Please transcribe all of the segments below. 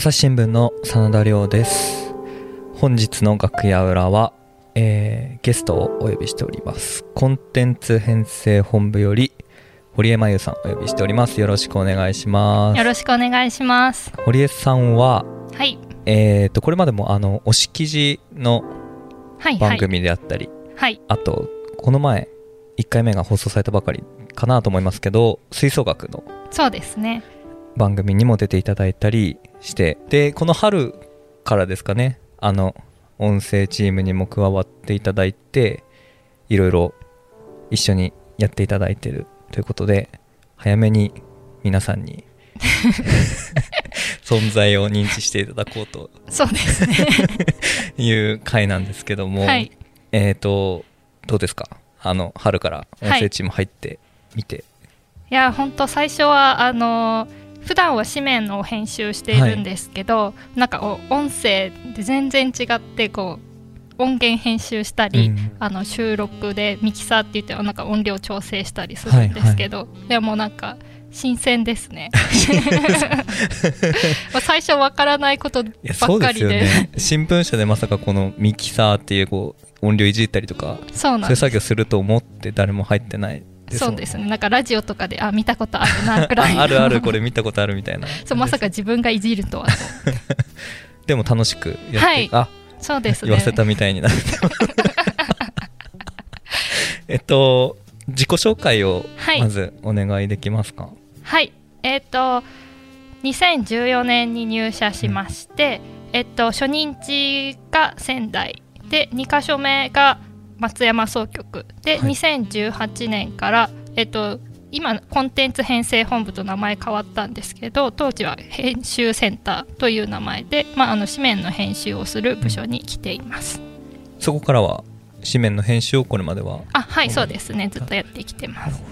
朝日新聞の真田亮です本日の楽屋裏は、えーゲストをお呼びしておりますコンテンツ編成本部より堀江真由さんお呼びしておりますよろしくお願いしますよろしくお願いします。堀江さんははい。えー、とこれまでもあの推し記事のはい。はい。番組であったり、はい。あとこの前1回目が放送されたばかりかなと思いますけど吹奏楽のそうですね。番組にも出ていただいたりしてでこの春からですかねあの音声チームにも加わっていただいていろいろ一緒にやっていただいてるということで早めに皆さんに 存在を認知していただこうとそうですね。いう回なんですけども、はい。えっ、とどうですか？あの春から音声チーム入ってみて、いや、本当最初は、あの普段は紙面の編集しているんですけど、なんかお音声で全然違ってこう音源編集したり、うん。あの収録でミキサーって言ってなんか音量調整したりするんですけど、でもなんか新鮮ですね。まあ最初わからないことばっかりで。よね。新聞社でまさかこのミキサーっていうこう音量いじったりとかそういう作業すると思って誰も入ってないそうですね。なんかラジオとかであ見たことあるなくらい。の ああるあるこれ見たことあるみたいな。そうまさか自分がいじるとはと。でも楽しくやって、はい。あそうですね。言わせたみたいになって えっと自己紹介をはい。まずお願いできますか？はい。えっ、と2014年に入社しまして、えっと初任地が仙台で2か所目が松山総局で、はい。2018年からえっと今コンテンツ編成本部と名前変わったんですけど当時は編集センターという名前で、まあ、あの紙面の編集をする部署に来ています、そこからは紙面の編集をこれまでは？あはいそうですね。ずっとやってきてます。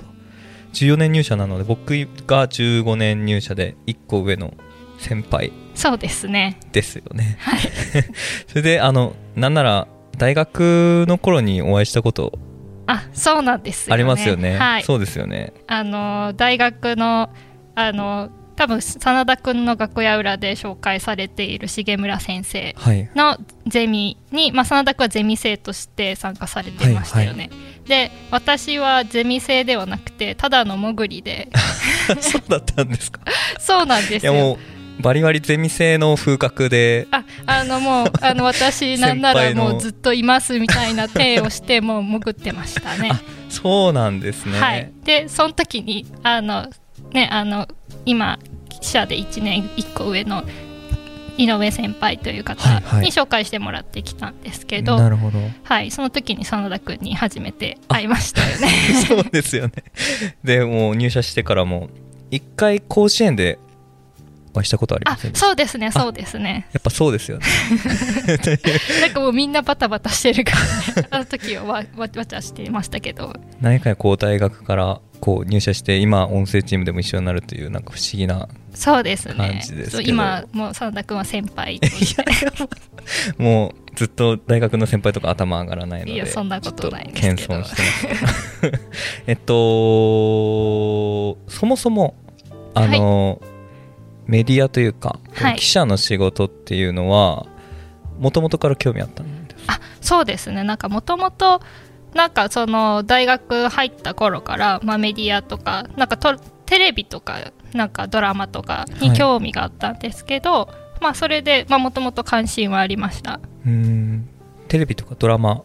14年入社なので僕が15年入社で1個上の先輩。そうですね。ですよね。はい。それであのなんなら大学の頃にお会いしたことあそうなんですよね。ありますよね。はい。そうですよね。あの大学のあの多分真田君の楽屋裏で紹介されている重村先生はい。のゼミに、まあ、真田君はゼミ生として参加されてましたよね、で私はゼミ生ではなくてただの潜りで。そうだったんですか。そうなんですよバリバリゼミ生の風格でああのもうあの私なんならもうずっといますみたいな体をして もう潜ってましたね。あそうなんですね、はい、でその時にあの、ね、あの今記者で1年1個上の井上先輩という方はいはい。に紹介してもらってきたんですけど、なるほど。はい、その時に真田君に初めて会いましたよね。そうですよね。でもう入社してからも一回甲子園でお会いしたことありまあせんそうですねそうですね。やっぱそうですよね。なんかもうみんなバタバタしてるからね。あの時はわわわちゃしてましたけど。何回こう大学からこう入社して今音声チームでも一緒になるというなんか不思議なそうです感ねじですけど。そう今もう真田君は先輩もうずっと大学の先輩とか頭上がらないのでいやそんなことないですけど。謙遜してます。えっとそもそもあの、メディアというか、はい。記者の仕事っていうのはもともとから興味あったんですあそうですね。なんかもともとなんかその大学入った頃から、まあ、メディアとかなんかとテレビとかなんかドラマとかに興味があったんですけど、まあそれでもともと関心はありました。うーん。テレビとかドラマ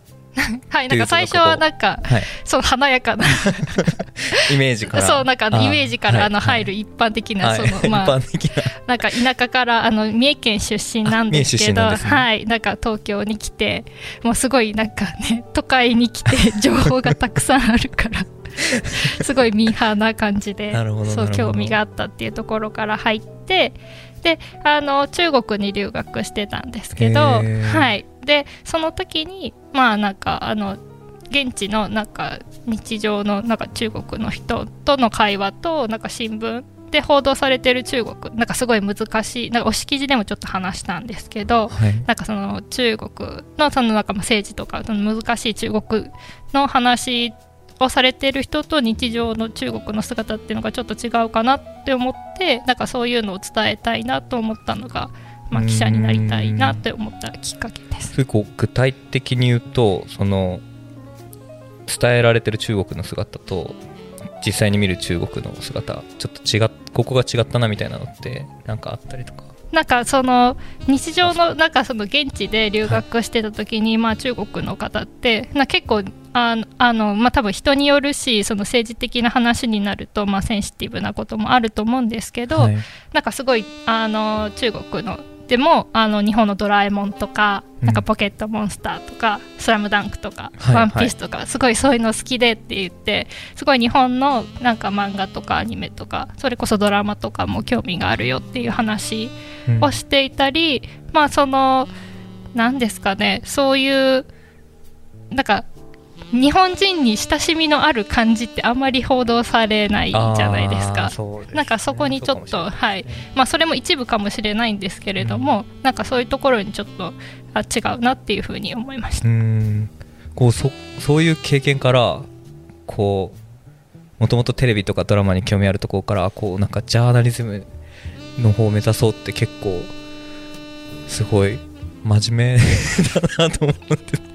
はいなんか最初はなんかはい。そう華やかな。イメージから。そうなんかあのイメージからあの入るる一般的な、はい。そのまあ一般的な。なんか田舎からあの三重県出身なんですけどねはい。なんか東京に来てもうすごいなんかね都会に来て 情報がたくさんあるから すごいミーハーな感じでそう興味があったっていうところから入ってであの中国に留学してたんですけど、はい、でその時にまあなんかあの現地のなんか日常のなんか中国の人との会話となんか新聞で報道されてる中国なんかすごい難しいなんか押し記事でもちょっと話したんですけどはい。なんかその中国のそのなんかまあ政治とかその難しい中国の話をされてる人と日常の中国の姿っていうのがちょっと違うかなって思ってなんかそういうのを伝えたいなと思ったのがまあ、記者になりたいなって思ったきっかけです。結構具体的に言うとその伝えられてる中国の姿と実際に見る中国の姿ちょっと違っここが違ったなみたいなのってなんかあったりとか？なんかその日常のなんかその現地で留学してた時に、まあ中国の方ってな結構あのまあ多分人によるしその政治的な話になるとまあセンシティブなこともあると思うんですけど、はいなんかすごいあの中国のでもあの日本の「ドラえもん」とか「うん。なんかポケットモンスター」とか「スラムダンクとか「はいワンピースとかすごいそういうの好きでって言ってすごい日本のなんか漫画とかアニメとかそれこそドラマとかも興味があるよっていう話うん。をしていたり、まあその何ですかねそういうなんか日本人に親しみのある感じってあんまり報道されないじゃないですか。すね。なんかそこにちょっと、そうかもしはい。まあ、それも一部かもしれないんですけれども、なんかそういうところにちょっとあ違うなっていうふうに思いました。こうそそういう経験からこうもともとテレビとかドラマに興味あるところからこうなんかジャーナリズムの方を目指そうって結構すごい真面目だなと思うんですけど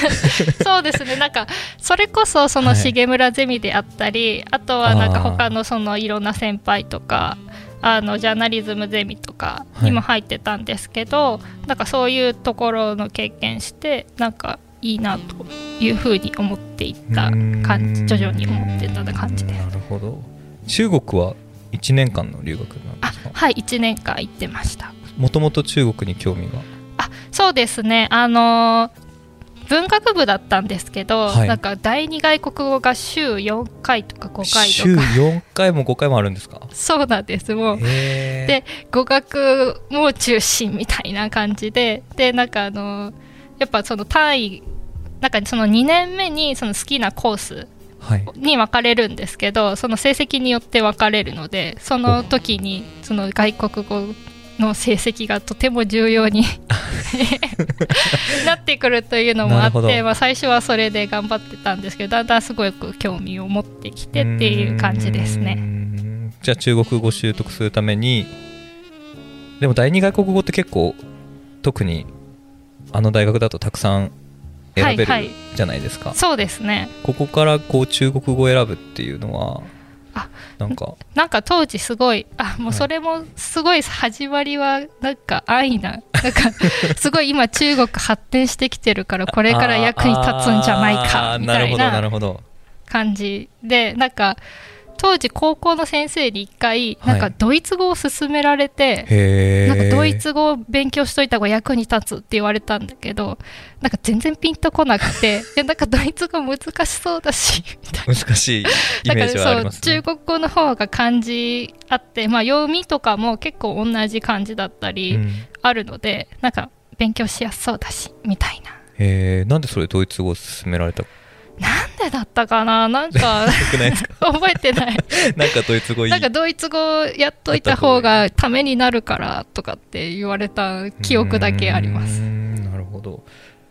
そうですね。なんかそれこそそのはい。重村ゼミであったり、あとはなんか他のそのいろんな先輩とかあのジャーナリズムゼミとかにも入ってたんですけど、なんかそういうところの経験してなんかいいなというふうに思っていった感じ徐々に思ってた感じです。なるほど。中国は1年間の留学なんであすか？はい1年間行ってました。もともと中国に興味が？あそうですね。あのー文学部だったんですけど、はい。なんか第二外国語が週4回とか5回週とか。4回も5回もあるんですか？そうなんですもう。で語学も中心みたいな感じで。でなんかあのやっぱその単位なんかその2年目にその好きなコースはい。に分かれるんですけどその成績によって分かれるのでその時にその外国語の成績がとても重要に なってくるというのもあって、まあ、最初はそれで頑張ってたんですけどだんだんすごく興味を持ってきてっていう感じですね。ん。じゃあ中国語習得するためにでも第二外国語って結構特にあの大学だとたくさん選べるはいはい。じゃないですか、そうですね。ここからこう中国語を選ぶっていうのはあなんか。なんか当時すごいあもうそれもすごい始まりはなんか安易ななんかすごい今中国発展してきてるからこれから役に立つんじゃないあかみたいーな感じでなんか当時高校の先生に一回はい。なんかドイツ語を勧められて、へえなんかドイツ語を勉強しといた方が役に立つって言われたんだけどなんか全然ピンとこなくて いやなんかドイツ語難しそうだし難しいイメージはありますね。だからそう中国語の方が漢字あって、まあ、読みとかも結構同じ漢字だったりうん。あるので、なんか勉強しやすそうだしみたいな。へえなんでそれドイツ語を勧められたなんでだったかな？なんか 覚えてない。なんかドイツ語なんかドイツ語やっといた方がためになるからとかって言われた記憶だけあります。んなるほど。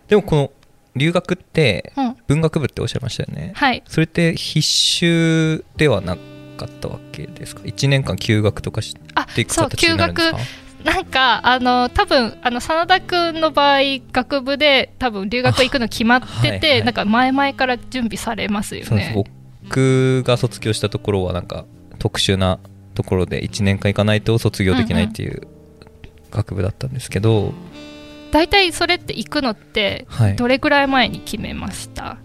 でもこの留学ってうん。文学部っておっしゃいましたよね。はい。それって必修ではなかったわけですか？1年間休学とかしあていくそう休形になるんです学かなんかあの多分あの真田君の場合学部で多分留学行くの決まってて、あはいはい。なんか前々から準備されますよね。僕が卒業したところはなんか特殊なところで1年間行かないと卒業できないっていう学部だったんですけど、大体それって行くのってはい。どれぐらい前に決めました、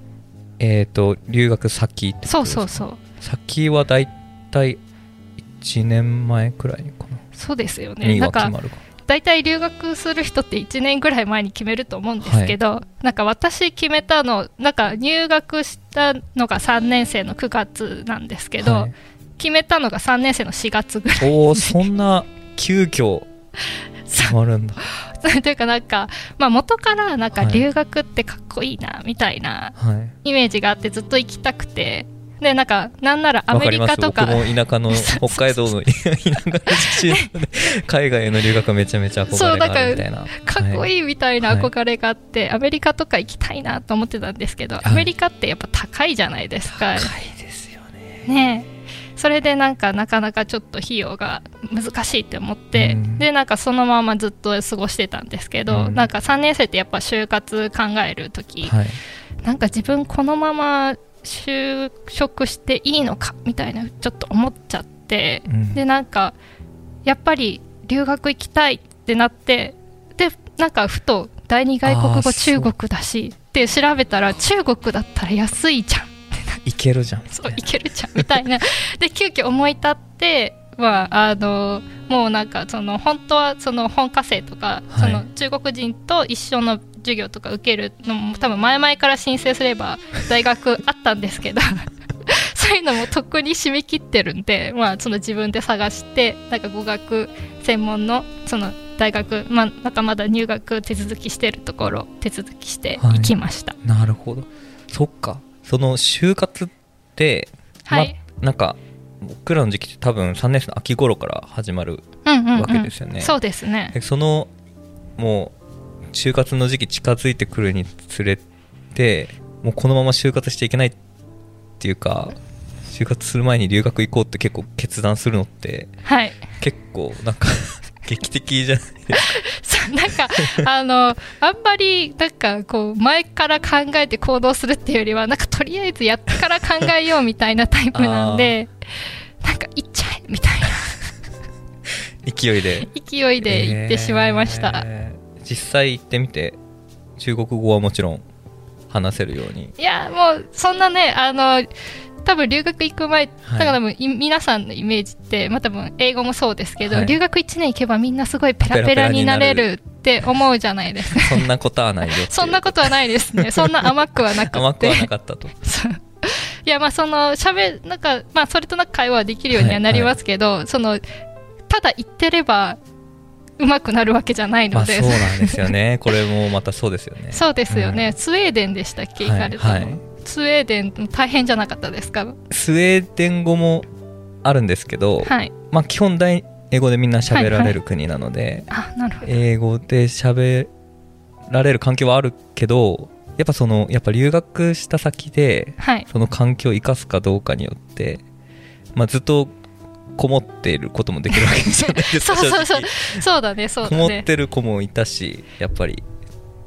えっ、と留学先そうそうそう。先はだいたい1年前くらいか。なそうですよね。になんか大体留学する人って1年ぐらい前に決めると思うんですけど、なんか私決めたのなんか入学したのが3年生の9月なんですけど、はい。決めたのが3年生の4月ぐらい。おおそんな急遽 決まるんだ。というかなんか、まあ、元からなんかはい。留学ってかっこいいなみたいなはい。イメージがあってずっと行きたくてでなんかなんならアメわかります。リカとか。僕も田舎の 北海道の 田舎の出身で海外への留学はめちゃめちゃ憧れがあるみたいな。かっこい、いいみたいなはい憧れがあって、アメリカとか行きたいなと思ってたんですけど、い。アメリカってやっぱ高いじゃないですか。高いですよね。ね。えそれでなんかなかなかちょっと費用が難しいって思って、うん。でなんかそのままずっと過ごしてたんですけど、うん。なんか3年生ってやっぱ就活考える時、はい。なんか自分このまま就職していいのかみたいなちょっと思っちゃって、うん。でなんかやっぱり留学行きたいってなってでなんかふと第二外国語中国だしって調べたら中国だったら安いじゃん。いけるじゃん。そういけるじゃんみたいな。で急遽思い立ってまああのもうなんかその本当はその本科生とか、はい。その中国人と一緒の授業とか受けるのも多分前々から申請すれば大学あったんですけど そういうのもとっくに締め切ってるんで、まあ、その自分で探してなんか語学専門のその大学、まあ、なんかまだ入学手続きしてるところ手続きして行きました。なるほど。そっか。その就活って、はい、ま、なんか僕らの時期って多分3年生の秋頃から始まるうんうんうん。わけですよね。そうですね。でそのもう就活の時期近づいてくるにつれてもうこのまま就活していけないっていうか就活する前に留学行こうって結構決断するのってはい。結構なんか 劇的じゃない？そうなんかあのあんまりなんかこう前から考えて行動するっていうよりはなんかとりあえずやってから考えようみたいなタイプなんでなんか行っちゃえみたいな。勢いで。勢いで行ってしまいました、えー実際行ってみて中国語はもちろん話せるように。いやもうそんなねあの多分留学行く前、はい。だから多分い皆さんのイメージって、まあ、多分英語もそうですけど、はい。留学1年行けばみんなすごいペラペラになれるって思うじゃないですか。そんなことはないよそんなことはないですね。そんな甘くはなくて甘くはなかったと。いやまあそのしゃべなんかまあそれとなく会話はできるようにはなりますけど、そのただ言ってればうまくなるわけじゃないので、まあそうなんですよね。これもまたそうですよね。そうですよね、うん。スウェーデンでしたっけ行かれたの、はいはい。スウェーデン大変じゃなかったですか？スウェーデン語もあるんですけど、はい。まあ基本大英語でみんな喋られる国なので、あなるほど。英語で喋られる環境はあるけどやっぱそのやっぱ留学した先ではい。その環境を生かすかどうかによって、まあ、ずっとこもっていることもできるわけじゃないですか そうそうそう。そうだねそうこもっだねてる子もいたしやっぱり。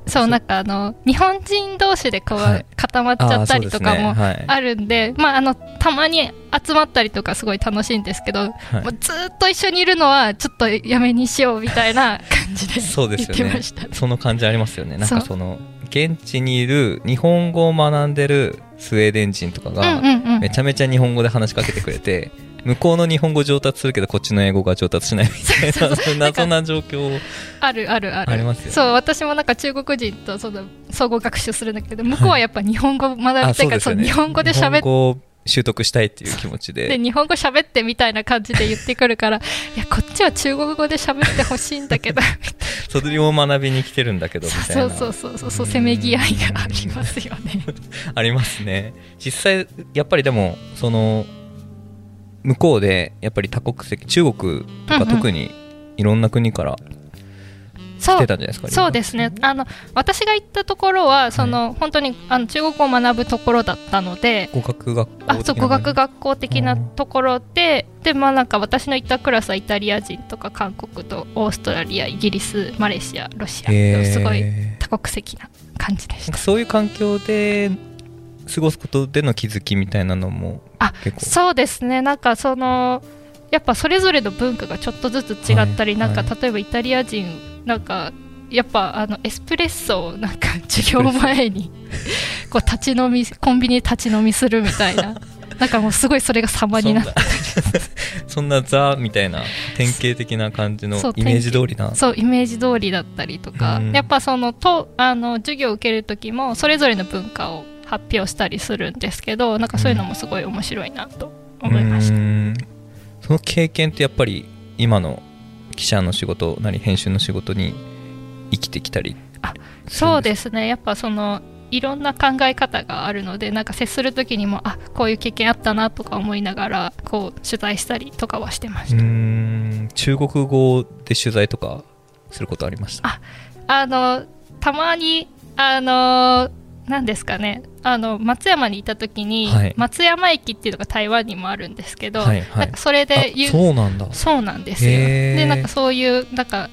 そうなんかあの日本人同士でこう、はい。固まっちゃったりとかもあーそうですね。はい。あるんでまああのたまに集まったりとかすごい楽しいんですけど、はい。もうずーっと一緒にいるのはちょっとやめにしようみたいな 感じでそうですよね。その感じありますよね。なんかその現地にいる日本語を学んでるスウェーデン人とかうんがうんうん。めちゃめちゃ日本語で話しかけてくれて向こうの日本語上達するけどこっちの英語が上達しないみたいな 謎な状況あるあるある。ありますよね。そう私もなんか中国人とその総合学習するんだけど向こうはやっぱ日本語学びたい。から、そう日本語で日本喋っ語を習得したいっていう気持ちてで日本語喋ってみたいな感じで言ってくるからいやこっちは中国語で喋ってほしいんだけどそれを学びに来てるんだけどみたいなそうそうそうそうそうせめぎ合いがありますよね。ありますね。実際やっぱりでもその向こうでやっぱり多国籍中国とかうんうん。特にいろんな国から来そう。てたんじゃないですか、そうですね。あの私が行ったところはその、本当にあの中国語を学ぶところだったので語学学校あそう語学学校的なところで、でまあなんか私の行ったクラスはイタリア人とか韓国とオーストラリアイギリスマレーシアロシアすごい多国籍な感じでした。そういう環境で過ごすことでの気づきみたいなのもあ結構。そうですね。なんかそのやっぱそれぞれの文化がちょっとずつ違ったり、はい。なんかは例えばイタリア人なんかやっぱあのエスプレッソをなんか授業前にこう立ち飲みコンビニで立ち飲みするみたいな。なんかもうすごいそれが様になってそんな ザみたいな典型的な感じのイメージ通りな。そうイメージ通りだったりとか、うん。やっぱそのとあの授業を受ける時もそれぞれの文化を発表したりするんですけどなんかそういうのもすごい面白いなと思いました。うーん。その経験ってやっぱり今の記者の仕事なり編集の仕事に生きてきたりそうですね。やっぱそのいろんな考え方があるのでなんか接する時にもあこういう経験あったなとか思いながらこう取材したりとかはしてました、ん。中国語で取材とかすることありました？ああのたまにあの何ですかね。あの松山にいた時に、はい。松山駅っていうのが台湾にもあるんですけど、はいはい。なんかそれでそうなんだ。そうなんですよ。でなんかそういうなんか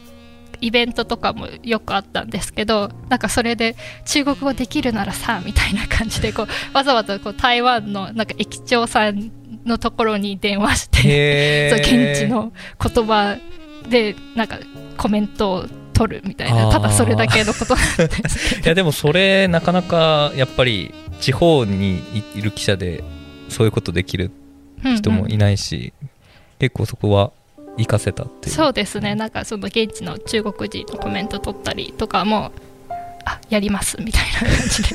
イベントとかもよくあったんですけどなんかそれで中国語できるならさみたいな感じでこう わざわざこう台湾のなんか駅長さんのところに電話して現地の言葉でなんかコメントを取るみたいなただそれだけのことなんですけ いやでもそれなかなかやっぱり地方にいる記者でそういうことできるど人もいないし、結構そこは活かせたっていう。そうですね。なんかその現地の中国人のコメント取ったりとかもあやりますみたいな感じで。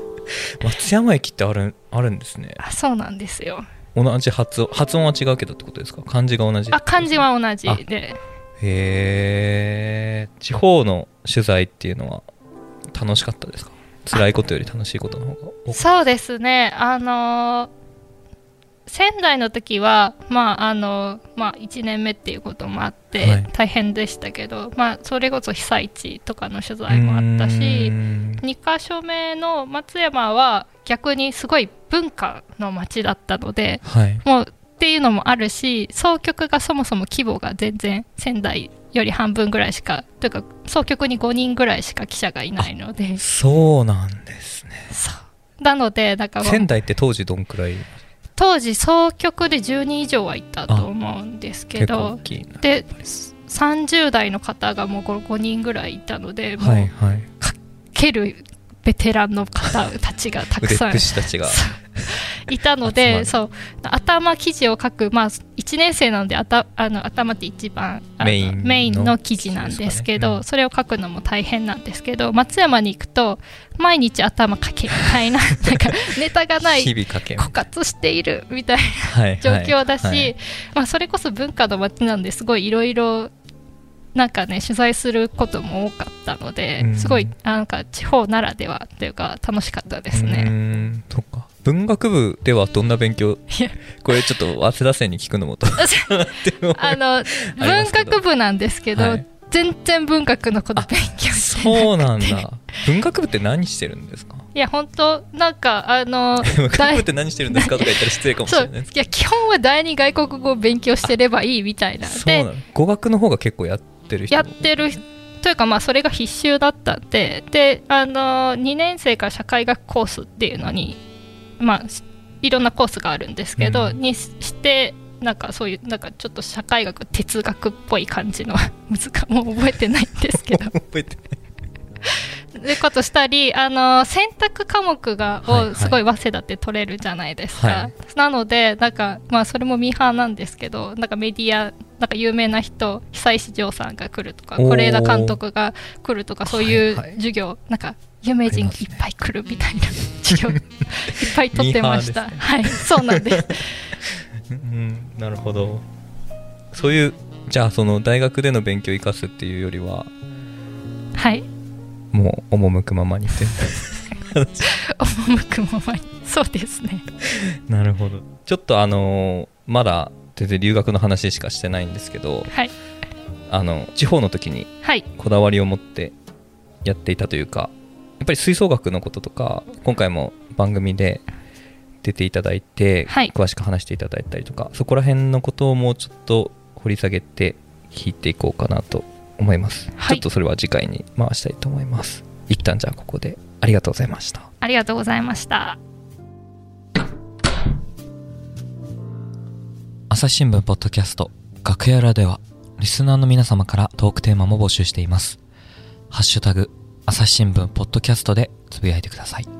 松山駅ってあるあるんですね。あそうなんですよ。同じ発音発音は違うけどってことですか？漢字が同じあ漢字は同じでへえ地方の取材っていうのは楽しかったですか？辛いことより楽しいことの方が多かっそうですね。あのー仙台の時はまああのまあ1年目っていうこともあって、はい。大変でしたけどまあそれこそ被災地とかの取た材もあったうしーん。2か所目の松山は逆にすごい文化の街だったのではい。もうっていうのもあるし総局がそもそも規模が全然仙台より半分ぐらいしかというか総局に5人ぐらいしか記者がいないので。そうなんですね。なのでなんかもう仙台って当時どんくらい？当時総局で10人以上はいたと思うんですけどで30代の方がもう5人ぐらいいたのでもう、はいはい。蹴るベテランの方たちがたくさんぷしたちが。いたのでそう。頭記事を書く、まあ、1年生なのであたあの頭って一番メインのメインの記事なんですけどねうんそれを書くのも大変なんですけど松山に行くと毎日頭書けみたいな。なんかネタがない日々かけ枯渇しているみたいなはい状況だし、はい。まあ、それこそ文化の街なんですごいいろいろなんかね取材することも多かったので、うん。すごいなんか地方ならではというか楽しかったですね。ん。そっか。文学部ではどんな勉強？これちょっと早稲田生に聞くのもと あの文学部なんですけど、はい。全然文学のこと勉強してそうなんだ。文学部って何してるんですか？いや本当なんかあの 文学部って何してるんですかとか言ったら失礼かもしれないです。いや基本は第二外国語を勉強してればいいみたいなで。語学の方が結構やってる人。やってるというかまあそれが必修だったんで。であの2年生から社会学コースっていうのにまあいろんなコースがあるんですけど、うん。にしてなんかそういうなんかちょっと社会学哲学っぽい感じの 難かもう覚えてないんですけど。覚えてでことしたりあの選択科目がはいはい。をすごい早稲田って取れるじゃないですか、はい。なのでなんかまあそれもミーハーなんですけどなんかメディアなんか有名な人久石譲さんが来るとか是枝監督が来るとかそういうはい。はい授業、なんか有名人いっぱい来るみたいな授業 いっぱい取ってました、ミーはいそうなんです。うんなるほど。そういうじゃあその大学での勉強を生かすっていうよりははい。もう赴くままにって。赴くままに。そうですね。なるほど。ちょっとあのーまだ全然留学の話しかしてないんですけどはい。あの地方の時にはい。こだわりを持ってやっていたというかやっぱり吹奏楽のこととか今回も番組で出ていただいて、はい。詳しく話していただいたりとかそこら辺のことをもうちょっと掘り下げて聞いていこうかなと思います、はい。ちょっとそれは次回に回したいと思います。一旦じゃあここでありがとうございました。ありがとうございました朝日新聞ポッドキャスト楽屋裏ではリスナーの皆様からトークテーマも募集しています。ハッシュタグ朝日新聞ポッドキャストでつぶやいてください。